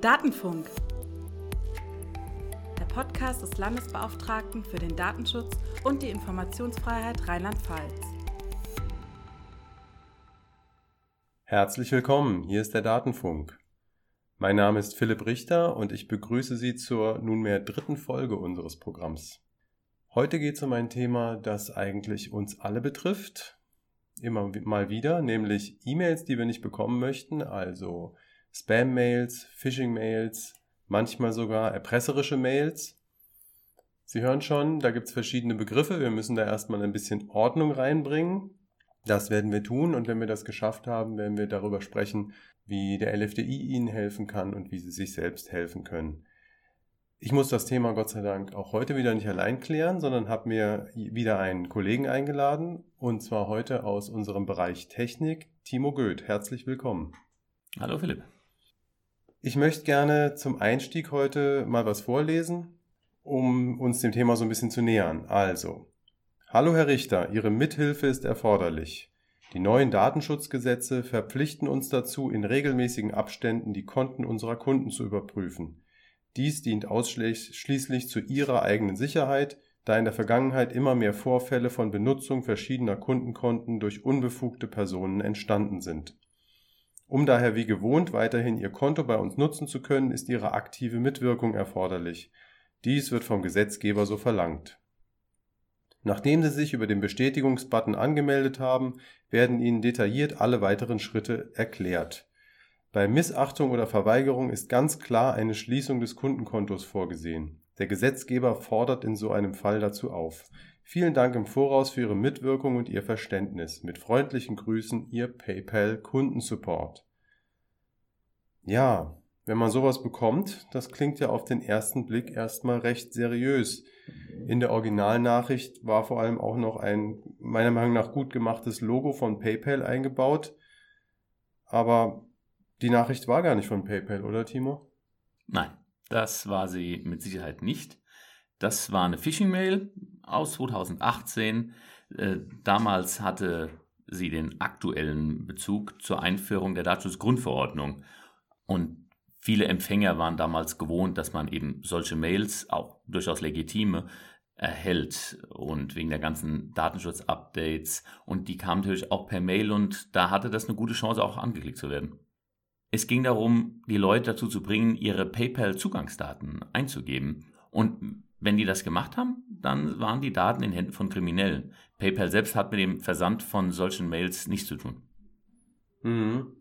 Datenfunk. Der Podcast des Landesbeauftragten für den Datenschutz und die Informationsfreiheit Rheinland-Pfalz. Herzlich willkommen, hier ist der Datenfunk. Mein Name ist Philipp Richter und ich begrüße Sie zur nunmehr dritten Folge unseres Programms. Heute geht es um ein Thema, das eigentlich uns alle betrifft, immer mal wieder, nämlich E-Mails, die wir nicht bekommen möchten, also Spam-Mails, Phishing-Mails, manchmal sogar erpresserische Mails. Sie hören schon, da gibt es verschiedene Begriffe. Wir müssen da erstmal ein bisschen Ordnung reinbringen. Das werden wir tun und wenn wir das geschafft haben, werden wir darüber sprechen, wie der LFDI Ihnen helfen kann und wie Sie sich selbst helfen können. Ich muss das Thema Gott sei Dank auch heute wieder nicht allein klären, sondern habe mir wieder einen Kollegen eingeladen und zwar heute aus unserem Bereich Technik, Timo Goeth. Herzlich willkommen. Hallo Philipp. Ich möchte gerne zum Einstieg heute mal was vorlesen, um uns dem Thema so ein bisschen zu nähern. Also, hallo Herr Richter, Ihre Mithilfe ist erforderlich. Die neuen Datenschutzgesetze verpflichten uns dazu, in regelmäßigen Abständen die Konten unserer Kunden zu überprüfen. Dies dient ausschließlich zu ihrer eigenen Sicherheit, da in der Vergangenheit immer mehr Vorfälle von Benutzung verschiedener Kundenkonten durch unbefugte Personen entstanden sind. Um daher wie gewohnt weiterhin Ihr Konto bei uns nutzen zu können, ist Ihre aktive Mitwirkung erforderlich. Dies wird vom Gesetzgeber so verlangt. Nachdem Sie sich über den Bestätigungsbutton angemeldet haben, werden Ihnen detailliert alle weiteren Schritte erklärt. Bei Missachtung oder Verweigerung ist ganz klar eine Schließung des Kundenkontos vorgesehen. Der Gesetzgeber fordert in so einem Fall dazu auf. Vielen Dank im Voraus für Ihre Mitwirkung und Ihr Verständnis. Mit freundlichen Grüßen, Ihr PayPal Kundensupport. Ja, wenn man sowas bekommt, das klingt ja auf den ersten Blick erstmal recht seriös. In der Originalnachricht war vor allem auch noch ein meiner Meinung nach gut gemachtes Logo von PayPal eingebaut. Aber die Nachricht war gar nicht von PayPal, oder Timo? Nein, das war sie mit Sicherheit nicht. Das war eine Phishing-Mail aus 2018. Äh, damals hatte sie den aktuellen Bezug zur Einführung der Datenschutzgrundverordnung. Und viele Empfänger waren damals gewohnt, dass man eben solche Mails, auch durchaus legitime, erhält und wegen der ganzen Datenschutz-Updates und die kamen natürlich auch per Mail und da hatte das eine gute Chance auch angeklickt zu werden. Es ging darum, die Leute dazu zu bringen, ihre PayPal-Zugangsdaten einzugeben. Und wenn die das gemacht haben, dann waren die Daten in Händen von Kriminellen. PayPal selbst hat mit dem Versand von solchen Mails nichts zu tun. Mhm.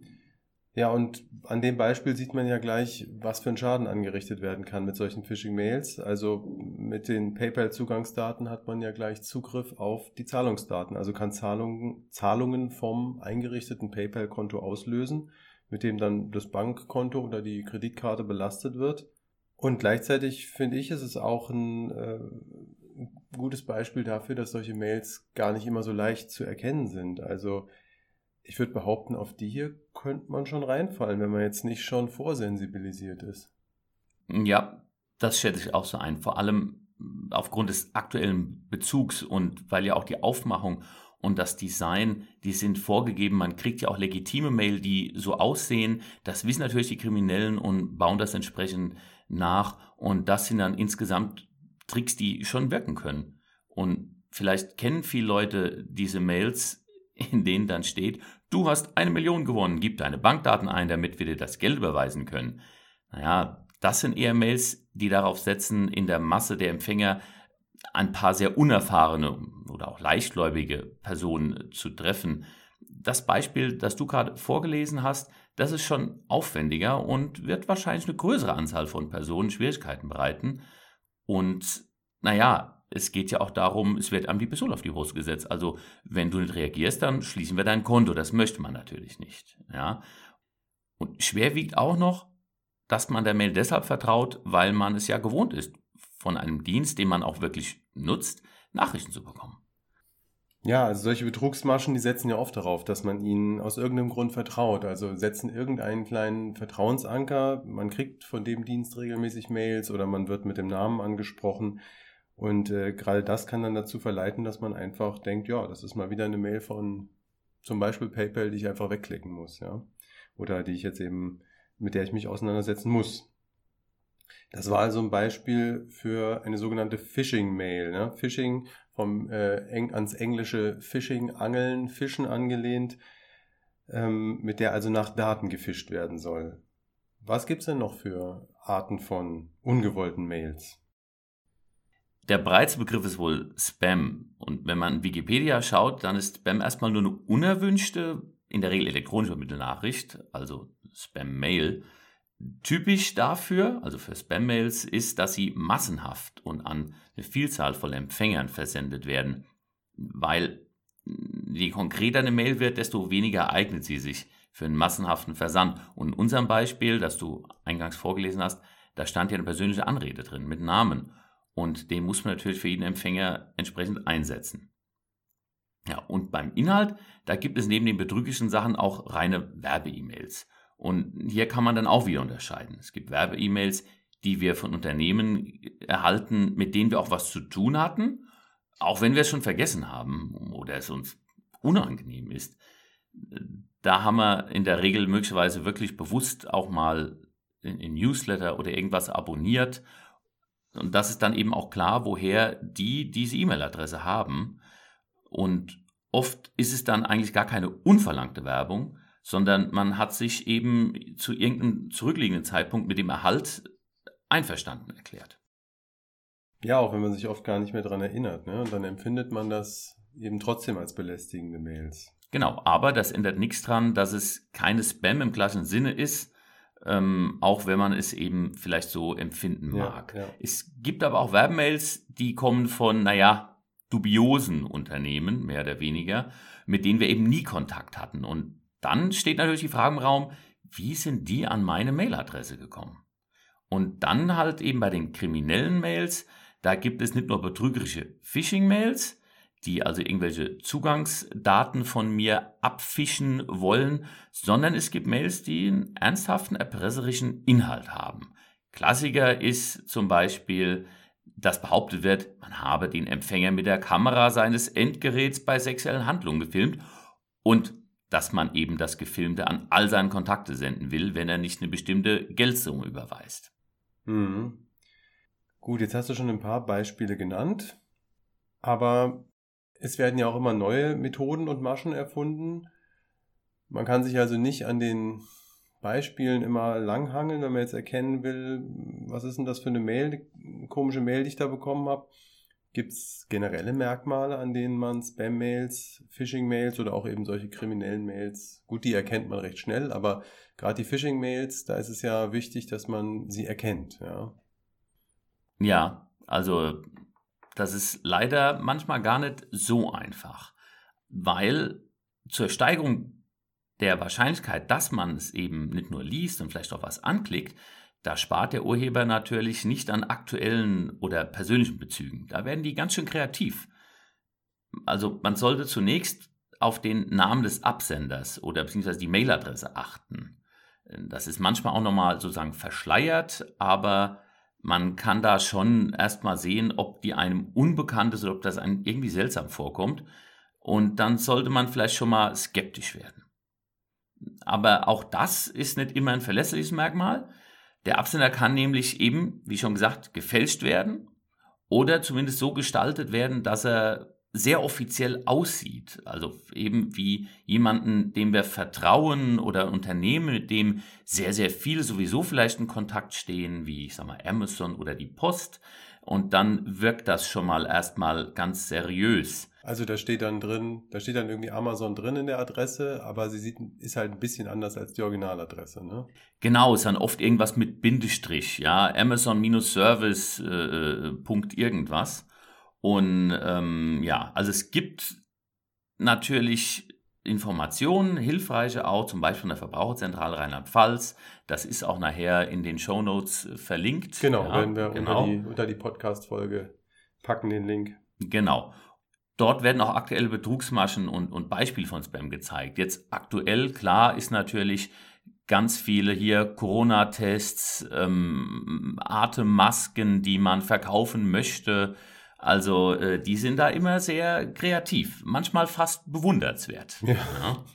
Ja, und an dem Beispiel sieht man ja gleich, was für ein Schaden angerichtet werden kann mit solchen Phishing-Mails. Also mit den PayPal-Zugangsdaten hat man ja gleich Zugriff auf die Zahlungsdaten, also kann Zahlungen, Zahlungen vom eingerichteten PayPal-Konto auslösen mit dem dann das Bankkonto oder die Kreditkarte belastet wird. Und gleichzeitig finde ich, ist es auch ein, äh, gutes Beispiel dafür, dass solche Mails gar nicht immer so leicht zu erkennen sind. Also ich würde behaupten, auf die hier könnte man schon reinfallen, wenn man jetzt nicht schon vorsensibilisiert ist. Ja, das schätze ich auch so ein. Vor allem aufgrund des aktuellen Bezugs und weil ja auch die Aufmachung und das Design, die sind vorgegeben. Man kriegt ja auch legitime Mail, die so aussehen. Das wissen natürlich die Kriminellen und bauen das entsprechend nach. Und das sind dann insgesamt Tricks, die schon wirken können. Und vielleicht kennen viele Leute diese Mails, in denen dann steht, du hast eine Million gewonnen, gib deine Bankdaten ein, damit wir dir das Geld überweisen können. Naja, das sind eher Mails, die darauf setzen, in der Masse der Empfänger ein paar sehr unerfahrene oder auch leichtgläubige Personen zu treffen. Das Beispiel, das du gerade vorgelesen hast, das ist schon aufwendiger und wird wahrscheinlich eine größere Anzahl von Personen Schwierigkeiten bereiten. Und naja, es geht ja auch darum, es wird einem die Pistole auf die Brust gesetzt. Also wenn du nicht reagierst, dann schließen wir dein Konto. Das möchte man natürlich nicht. Ja. Und schwer wiegt auch noch, dass man der Mail deshalb vertraut, weil man es ja gewohnt ist, von einem Dienst, den man auch wirklich nutzt, Nachrichten zu bekommen. Ja, also solche Betrugsmaschen, die setzen ja oft darauf, dass man ihnen aus irgendeinem Grund vertraut. Also setzen irgendeinen kleinen Vertrauensanker, man kriegt von dem Dienst regelmäßig Mails oder man wird mit dem Namen angesprochen. Und äh, gerade das kann dann dazu verleiten, dass man einfach denkt, ja, das ist mal wieder eine Mail von zum Beispiel PayPal, die ich einfach wegklicken muss, ja. Oder die ich jetzt eben mit der ich mich auseinandersetzen muss. Das war also ein Beispiel für eine sogenannte Phishing-Mail. Ne? Phishing vom äh, eng, ans englische Phishing, Angeln, Fischen angelehnt, ähm, mit der also nach Daten gefischt werden soll. Was gibt's denn noch für Arten von ungewollten Mails? Der breite Begriff ist wohl Spam. Und wenn man Wikipedia schaut, dann ist Spam erstmal nur eine unerwünschte, in der Regel elektronisch vermittelte Nachricht, also Spam-Mail. Typisch dafür, also für Spam-Mails, ist, dass sie massenhaft und an eine Vielzahl von Empfängern versendet werden, weil je konkreter eine Mail wird, desto weniger eignet sie sich für einen massenhaften Versand. Und in unserem Beispiel, das du eingangs vorgelesen hast, da stand ja eine persönliche Anrede drin mit Namen. Und den muss man natürlich für jeden Empfänger entsprechend einsetzen. Ja, und beim Inhalt, da gibt es neben den betrügerischen Sachen auch reine Werbe-E-Mails. Und hier kann man dann auch wieder unterscheiden. Es gibt Werbe-E-Mails, die wir von Unternehmen erhalten, mit denen wir auch was zu tun hatten, auch wenn wir es schon vergessen haben oder es uns unangenehm ist. Da haben wir in der Regel möglicherweise wirklich bewusst auch mal in, Newsletter oder irgendwas abonniert. Und das ist dann eben auch klar, woher die diese E-Mail-Adresse haben. Und oft ist es dann eigentlich gar keine unverlangte Werbung, sondern man hat sich eben zu irgendeinem zurückliegenden Zeitpunkt mit dem Erhalt einverstanden erklärt. Ja, auch wenn man sich oft gar nicht mehr daran erinnert. Ne? Und dann empfindet man das eben trotzdem als belästigende Mails. Genau, aber das ändert nichts dran, dass es keine Spam im klassischen Sinne ist, ähm, auch wenn man es eben vielleicht so empfinden mag. Ja, ja. Es gibt aber auch Werbemails, die kommen von, naja, dubiosen Unternehmen, mehr oder weniger, mit denen wir eben nie Kontakt hatten. Und dann steht natürlich die Frage im Raum, wie sind die an meine Mailadresse gekommen? Und dann halt eben bei den kriminellen Mails, da gibt es nicht nur betrügerische Phishing-Mails, die also irgendwelche Zugangsdaten von mir abfischen wollen, sondern es gibt Mails, die einen ernsthaften erpresserischen Inhalt haben. Klassiker ist zum Beispiel, dass behauptet wird, man habe den Empfänger mit der Kamera seines Endgeräts bei sexuellen Handlungen gefilmt und dass man eben das Gefilmte an all seine Kontakte senden will, wenn er nicht eine bestimmte Geldsumme überweist. Mhm. Gut, jetzt hast du schon ein paar Beispiele genannt, aber es werden ja auch immer neue Methoden und Maschen erfunden. Man kann sich also nicht an den Beispielen immer langhangeln, wenn man jetzt erkennen will, was ist denn das für eine Mail, eine komische Mail, die ich da bekommen habe. Gibt es generelle Merkmale, an denen man Spam-Mails, Phishing-Mails oder auch eben solche kriminellen Mails, gut, die erkennt man recht schnell, aber gerade die Phishing-Mails, da ist es ja wichtig, dass man sie erkennt. Ja, ja also das ist leider manchmal gar nicht so einfach, weil zur Steigerung der Wahrscheinlichkeit, dass man es eben nicht nur liest und vielleicht auch was anklickt, da spart der Urheber natürlich nicht an aktuellen oder persönlichen Bezügen. Da werden die ganz schön kreativ. Also man sollte zunächst auf den Namen des Absenders oder beziehungsweise die Mailadresse achten. Das ist manchmal auch nochmal sozusagen verschleiert, aber man kann da schon erstmal sehen, ob die einem unbekannt ist oder ob das einem irgendwie seltsam vorkommt. Und dann sollte man vielleicht schon mal skeptisch werden. Aber auch das ist nicht immer ein verlässliches Merkmal. Der Absender kann nämlich eben, wie schon gesagt, gefälscht werden oder zumindest so gestaltet werden, dass er sehr offiziell aussieht. Also eben wie jemanden, dem wir vertrauen oder Unternehmen, mit dem sehr, sehr viele sowieso vielleicht in Kontakt stehen, wie ich sag mal Amazon oder die Post. Und dann wirkt das schon mal erstmal ganz seriös. Also da steht dann drin, da steht dann irgendwie Amazon drin in der Adresse, aber sie sieht, ist halt ein bisschen anders als die Originaladresse, ne? Genau, ist dann oft irgendwas mit Bindestrich, ja, Amazon-Service äh, äh, Punkt irgendwas. Und ähm, ja, also es gibt natürlich Informationen, hilfreiche auch, zum Beispiel von der Verbraucherzentrale Rheinland-Pfalz. Das ist auch nachher in den Show Notes äh, verlinkt. Genau, ja, werden wir genau. unter die, unter die Podcast-Folge packen, den Link. Genau. Dort werden auch aktuelle Betrugsmaschen und, und Beispiele von Spam gezeigt. Jetzt aktuell, klar, ist natürlich ganz viele hier Corona-Tests, ähm, Atemmasken, die man verkaufen möchte. Also äh, die sind da immer sehr kreativ, manchmal fast bewundernswert. Ja. Ja.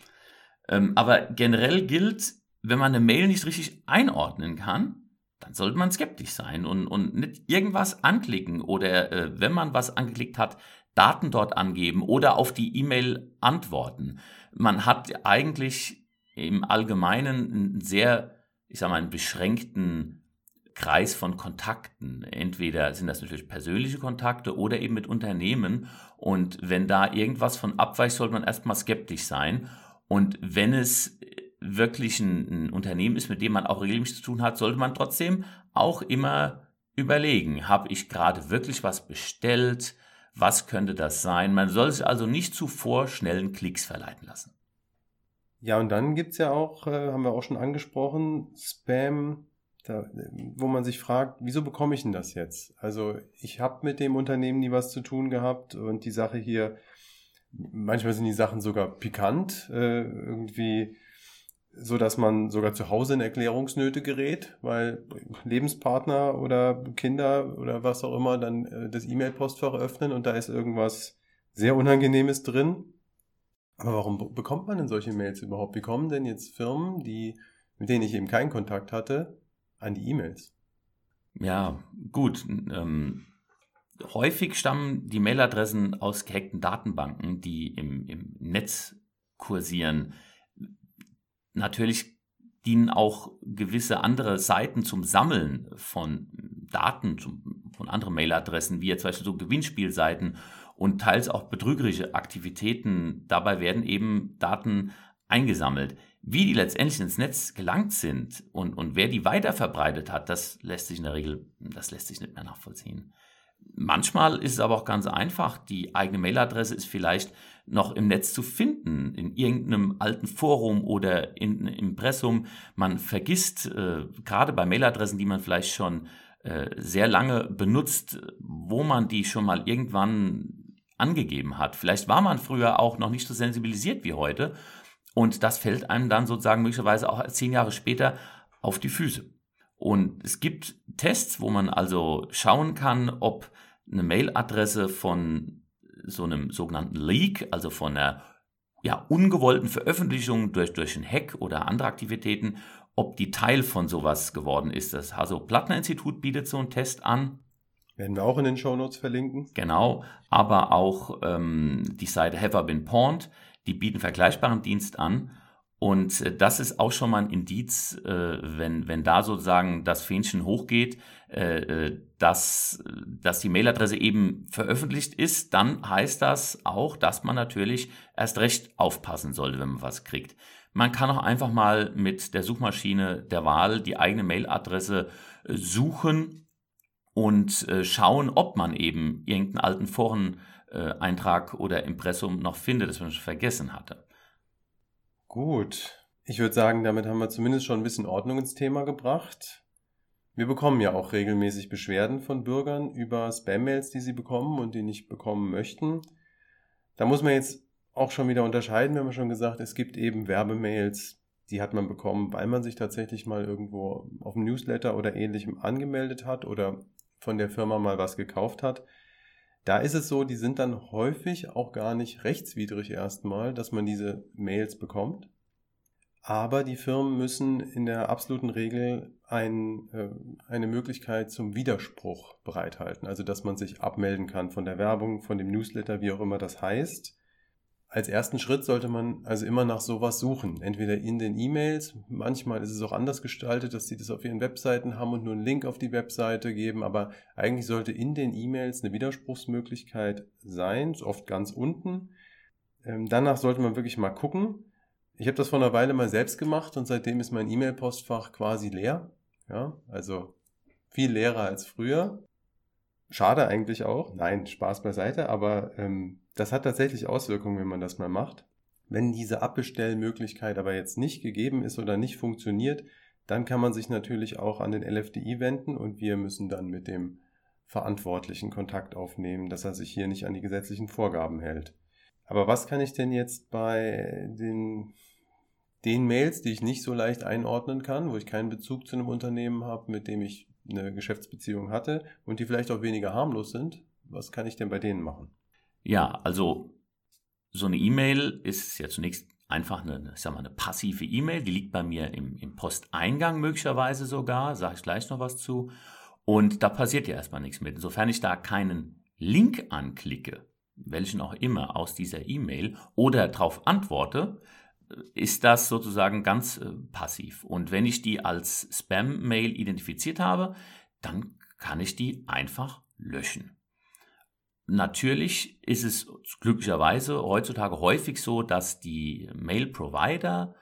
Ähm, aber generell gilt, wenn man eine Mail nicht richtig einordnen kann, dann sollte man skeptisch sein und, und nicht irgendwas anklicken oder äh, wenn man was angeklickt hat, Daten dort angeben oder auf die E-Mail antworten. Man hat eigentlich im Allgemeinen einen sehr, ich sag mal, einen beschränkten Kreis von Kontakten. Entweder sind das natürlich persönliche Kontakte oder eben mit Unternehmen. Und wenn da irgendwas von abweicht, sollte man erstmal skeptisch sein. Und wenn es wirklich ein, ein Unternehmen ist, mit dem man auch regelmäßig zu tun hat, sollte man trotzdem auch immer überlegen, habe ich gerade wirklich was bestellt? Was könnte das sein? Man soll sich also nicht zu vorschnellen Klicks verleiten lassen. Ja, und dann gibt es ja auch, äh, haben wir auch schon angesprochen, Spam, da, wo man sich fragt, wieso bekomme ich denn das jetzt? Also ich habe mit dem Unternehmen nie was zu tun gehabt und die Sache hier, manchmal sind die Sachen sogar pikant, äh, irgendwie so dass man sogar zu Hause in Erklärungsnöte gerät, weil Lebenspartner oder Kinder oder was auch immer dann äh, das E-Mail-Postfach öffnen und da ist irgendwas sehr Unangenehmes drin. Aber warum bekommt man denn solche Mails überhaupt? Wie kommen denn jetzt Firmen, die, mit denen ich eben keinen Kontakt hatte, an die E-Mails? Ja, gut. Ähm, häufig stammen die Mailadressen aus gehackten Datenbanken, die im, im Netz kursieren Natürlich dienen auch gewisse andere Seiten zum Sammeln von Daten zum, von anderen Mailadressen, wie jetzt zum Beispiel so Gewinnspielseiten und teils auch betrügerische Aktivitäten. Dabei werden eben Daten eingesammelt. Wie die letztendlich ins Netz gelangt sind und, und wer die weiterverbreitet hat, das lässt sich in der Regel, das lässt sich nicht mehr nachvollziehen. Manchmal ist es aber auch ganz einfach. Die eigene Mailadresse ist vielleicht noch im Netz zu finden, in irgendeinem alten Forum oder in einem Impressum. Man vergisst, äh, gerade bei Mailadressen, die man vielleicht schon äh, sehr lange benutzt, wo man die schon mal irgendwann angegeben hat. Vielleicht war man früher auch noch nicht so sensibilisiert wie heute und das fällt einem dann sozusagen möglicherweise auch zehn Jahre später auf die Füße. Und es gibt Tests, wo man also schauen kann, ob eine Mailadresse von so einem sogenannten Leak, also von einer ja, ungewollten Veröffentlichung durch, durch einen Hack oder andere Aktivitäten, ob die Teil von sowas geworden ist. Das Hasso-Plattner-Institut bietet so einen Test an. Werden wir auch in den Shownotes verlinken. Genau, aber auch ähm, die Seite Have I Been Pawned, die bieten vergleichbaren Dienst an. Und äh, das ist auch schon mal ein Indiz, äh, wenn, wenn da sozusagen das Fähnchen hochgeht, äh, dass, dass die Mailadresse eben veröffentlicht ist, dann heißt das auch, dass man natürlich erst recht aufpassen sollte, wenn man was kriegt. Man kann auch einfach mal mit der Suchmaschine der Wahl die eigene Mailadresse suchen und schauen, ob man eben irgendeinen alten Foreneintrag oder Impressum noch findet, das man schon vergessen hatte. Gut. Ich würde sagen, damit haben wir zumindest schon ein bisschen Ordnung ins Thema gebracht. Wir bekommen ja auch regelmäßig Beschwerden von Bürgern über Spam-Mails, die sie bekommen und die nicht bekommen möchten. Da muss man jetzt auch schon wieder unterscheiden. Wir haben schon gesagt, es gibt eben Werbemails, die hat man bekommen, weil man sich tatsächlich mal irgendwo auf dem Newsletter oder ähnlichem angemeldet hat oder von der Firma mal was gekauft hat. Da ist es so, die sind dann häufig auch gar nicht rechtswidrig erstmal, dass man diese Mails bekommt. Aber die Firmen müssen in der absoluten Regel ein, äh, eine Möglichkeit zum Widerspruch bereithalten. Also, dass man sich abmelden kann von der Werbung, von dem Newsletter, wie auch immer das heißt als ersten Schritt sollte man also immer nach sowas suchen. Entweder in den E-Mails, manchmal ist es auch anders gestaltet, dass sie das auf ihren Webseiten haben und nur einen Link auf die Webseite geben, aber eigentlich sollte in den E-Mails eine Widerspruchsmöglichkeit sein, oft ganz unten. Ähm, danach sollte man wirklich mal gucken. Ich habe das vor einer Weile mal selbst gemacht und seitdem ist mein E-Mail-Postfach quasi leer. Ja, also viel leerer als früher. Schade eigentlich auch. Nein, Spaß beiseite, aber ähm, das hat tatsächlich Auswirkungen, wenn man das mal macht. Wenn diese Abbestellmöglichkeit aber jetzt nicht gegeben ist oder nicht funktioniert, dann kann man sich natürlich auch an den LFDI wenden und wir müssen dann mit dem Verantwortlichen Kontakt aufnehmen, dass er sich hier nicht an die gesetzlichen Vorgaben hält. Aber was kann ich denn jetzt bei den, den Mails, die ich nicht so leicht einordnen kann, wo ich keinen Bezug zu einem Unternehmen habe, mit dem ich eine Geschäftsbeziehung hatte und die vielleicht auch weniger harmlos sind, was kann ich denn bei denen machen? Ja, also so eine E-Mail ist ja zunächst einfach eine, ich sag mal, eine passive E-Mail, die liegt bei mir im, im Posteingang möglicherweise sogar, sage ich gleich noch was zu. Und da passiert ja erstmal nichts mit. Insofern ich da keinen Link anklicke, welchen auch immer aus dieser E-Mail oder darauf antworte, ist das sozusagen ganz äh, passiv. Und wenn ich die als Spam-Mail identifiziert habe, dann kann ich die einfach löschen. Natürlich ist es glücklicherweise heutzutage häufig so, dass die Mail-Provider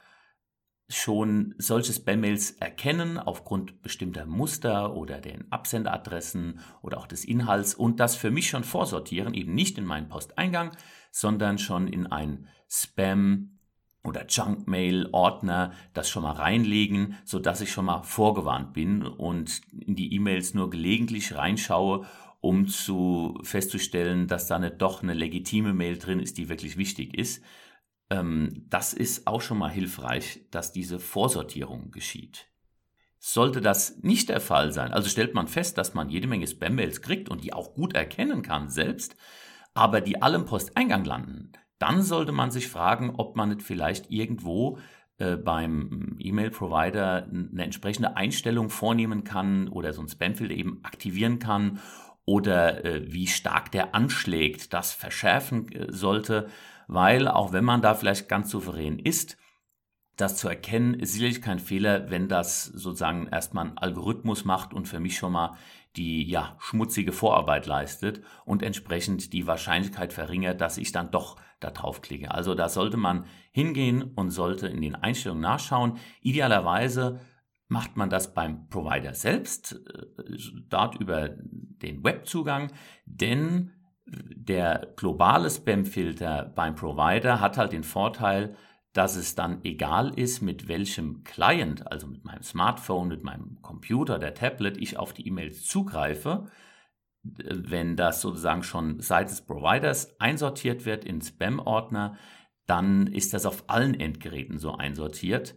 schon solche Spam-Mails erkennen aufgrund bestimmter Muster oder den Absenderadressen oder auch des Inhalts und das für mich schon vorsortieren, eben nicht in meinen Posteingang, sondern schon in ein Spam- oder Junkmail-Ordner das schon mal reinlegen, so dass ich schon mal vorgewarnt bin und in die E-Mails nur gelegentlich reinschaue, um zu festzustellen, dass da nicht doch eine legitime Mail drin ist, die wirklich wichtig ist. Ähm, das ist auch schon mal hilfreich, dass diese Vorsortierung geschieht. Sollte das nicht der Fall sein, also stellt man fest, dass man jede Menge Spam-Mails kriegt und die auch gut erkennen kann selbst, aber die alle im Posteingang landen, dann sollte man sich fragen, ob man nicht vielleicht irgendwo äh, beim E-Mail-Provider eine entsprechende Einstellung vornehmen kann oder so ein Spamfilter eben aktivieren kann oder äh, wie stark der anschlägt, das verschärfen äh, sollte, weil auch wenn man da vielleicht ganz souverän ist, das zu erkennen, ist sicherlich kein Fehler, wenn das sozusagen erstmal ein Algorithmus macht und für mich schon mal die ja schmutzige Vorarbeit leistet und entsprechend die Wahrscheinlichkeit verringert, dass ich dann doch da drauf klicke. Also da sollte man hingehen und sollte in den Einstellungen nachschauen. Idealerweise macht man das beim Provider selbst, äh, dort über den Webzugang, denn der globale Spamfilter beim Provider hat halt den Vorteil, dass es dann egal ist, mit welchem Client, also mit meinem Smartphone, mit meinem Computer, der Tablet, ich auf die E-Mails zugreife, wenn das sozusagen schon seitens Providers einsortiert wird in Spam-Ordner, dann ist das auf allen Endgeräten so einsortiert.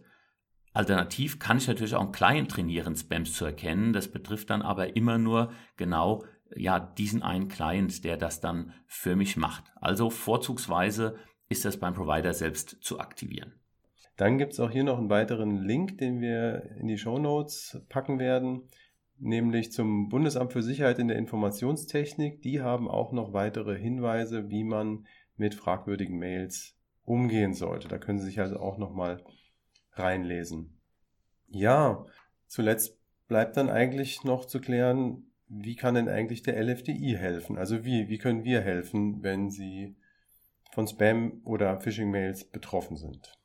Alternativ kann ich natürlich auch einen Client trainieren, Spams zu erkennen. Das betrifft dann aber immer nur genau ja, diesen einen Client, der das dann für mich macht. Also vorzugsweise ist das beim Provider selbst zu aktivieren. Dann gibt es auch hier noch einen weiteren Link, den wir in die Show Notes packen werden, nämlich zum Bundesamt für Sicherheit in der Informationstechnik. Die haben auch noch weitere Hinweise, wie man mit fragwürdigen Mails umgehen sollte. Da können Sie sich also auch nochmal reinlesen. Ja, zuletzt bleibt dann eigentlich noch zu klären, wie kann denn eigentlich der LFDI helfen? Also wie, wie können wir helfen, wenn Sie von Spam oder Phishing-Mails betroffen sind?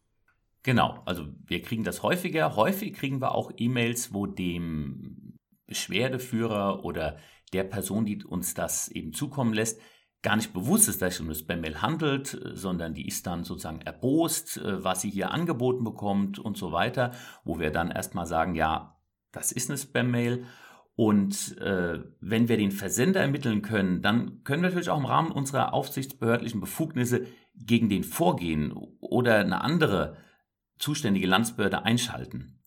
Genau, also wir kriegen das häufiger. Häufig kriegen wir auch E-Mails, wo dem Beschwerdeführer oder der Person, die uns das eben zukommen lässt, gar nicht bewusst ist, dass es um eine Spam-Mail handelt, sondern die ist dann sozusagen erbost, äh, was sie hier angeboten bekommt und so weiter, wo wir dann erstmal sagen, ja, das ist eine Spam-Mail und äh, wenn wir den Versender ermitteln können, dann können wir natürlich auch im Rahmen unserer aufsichtsbehördlichen Befugnisse gegen den vorgehen oder eine andere zuständige Landsbehörde einschalten.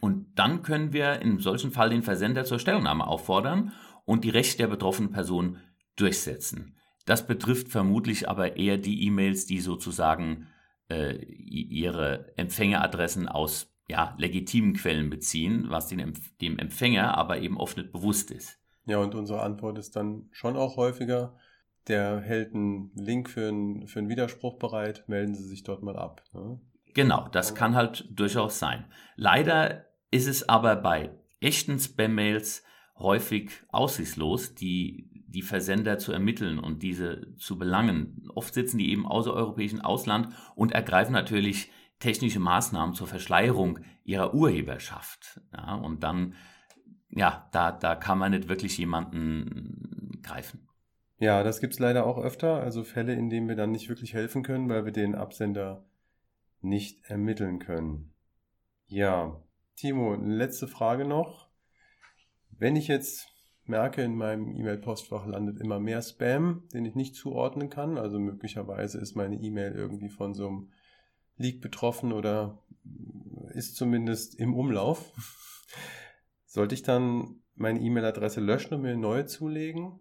Und dann können wir in solchen Fall den Versender zur Stellungnahme auffordern und die Rechte der betroffenen Person durchsetzen. Das betrifft vermutlich aber eher die E-Mails, die sozusagen äh, ihre Empfängeradressen aus ja, legitimen Quellen beziehen, was den, dem Empfänger aber eben oft nicht bewusst ist. Ja, und unsere Antwort ist dann schon auch häufiger, der hält einen Link für einen, für einen Widerspruch bereit, melden Sie sich dort mal ab. Ne? Genau, das kann halt durchaus sein. Leider ist es aber bei echten Spam-Mails häufig aussichtslos, die, die Versender zu ermitteln und diese zu belangen. Oft sitzen die eben außereuropäischen Ausland und ergreifen natürlich technische Maßnahmen zur Verschleierung ihrer Urheberschaft. Ja, und dann, ja, da, da kann man nicht wirklich jemanden greifen. Ja, das gibt es leider auch öfter, also Fälle, in denen wir dann nicht wirklich helfen können, weil wir den Absender nicht ermitteln können. Ja, Timo, letzte Frage noch. Wenn ich jetzt merke, in meinem E-Mail-Postfach landet immer mehr Spam, den ich nicht zuordnen kann, also möglicherweise ist meine E-Mail irgendwie von so einem liegt betroffen oder ist zumindest im Umlauf. Sollte ich dann meine E-Mail-Adresse löschen und mir eine neue zulegen?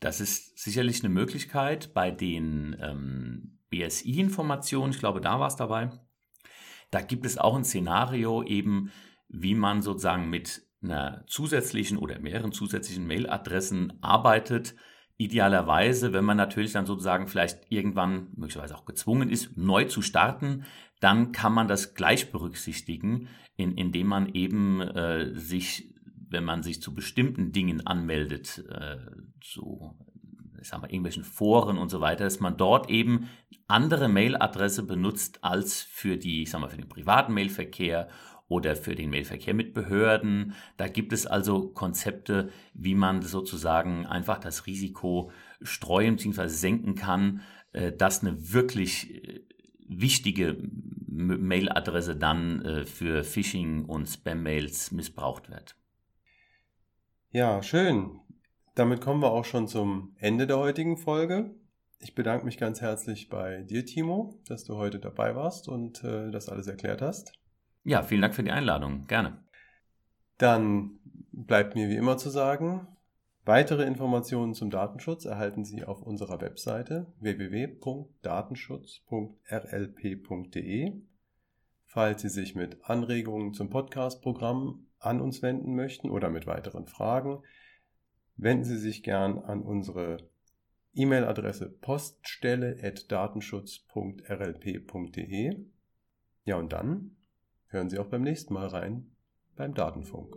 Das ist sicherlich eine Möglichkeit bei den ähm, BSI-Informationen, ich glaube, da war es dabei. Da gibt es auch ein Szenario eben, wie man sozusagen mit einer zusätzlichen oder mehreren zusätzlichen Mailadressen arbeitet. Idealerweise, wenn man natürlich dann sozusagen vielleicht irgendwann möglicherweise auch gezwungen ist, neu zu starten, dann kann man das gleich berücksichtigen, in, indem man eben äh, sich, wenn man sich zu bestimmten Dingen anmeldet, äh, zu ich sag mal, irgendwelchen Foren und so weiter, dass man dort eben andere Mailadresse benutzt als für die, ich sag mal, für den privaten Mailverkehr oder für den Mailverkehr mit Behörden. Da gibt es also Konzepte, wie man sozusagen einfach das Risiko streuen bzw. senken kann, äh, dass eine wirklich äh, wichtige Mailadresse dann äh, für Phishing und Spam-Mails missbraucht wird. Ja, schön. Damit kommen wir auch schon zum Ende der heutigen Folge. Ich bedanke mich ganz herzlich bei dir, Timo, dass du heute dabei warst und äh, das alles erklärt hast. Ja, vielen Dank für die Einladung. Gerne. Dann bleibt mir wie immer zu sagen, weitere Informationen zum Datenschutz erhalten Sie auf unserer Webseite www.datenschutz.rlp.de. Falls Sie sich mit Anregungen zum Podcast-Programm an uns wenden möchten oder mit weiteren Fragen, wenden Sie sich gern an unsere E-Mail-Adresse poststelle.datenschutz.rlp.de. Ja, und dann hören Sie auch beim nächsten Mal rein beim Datenfunk.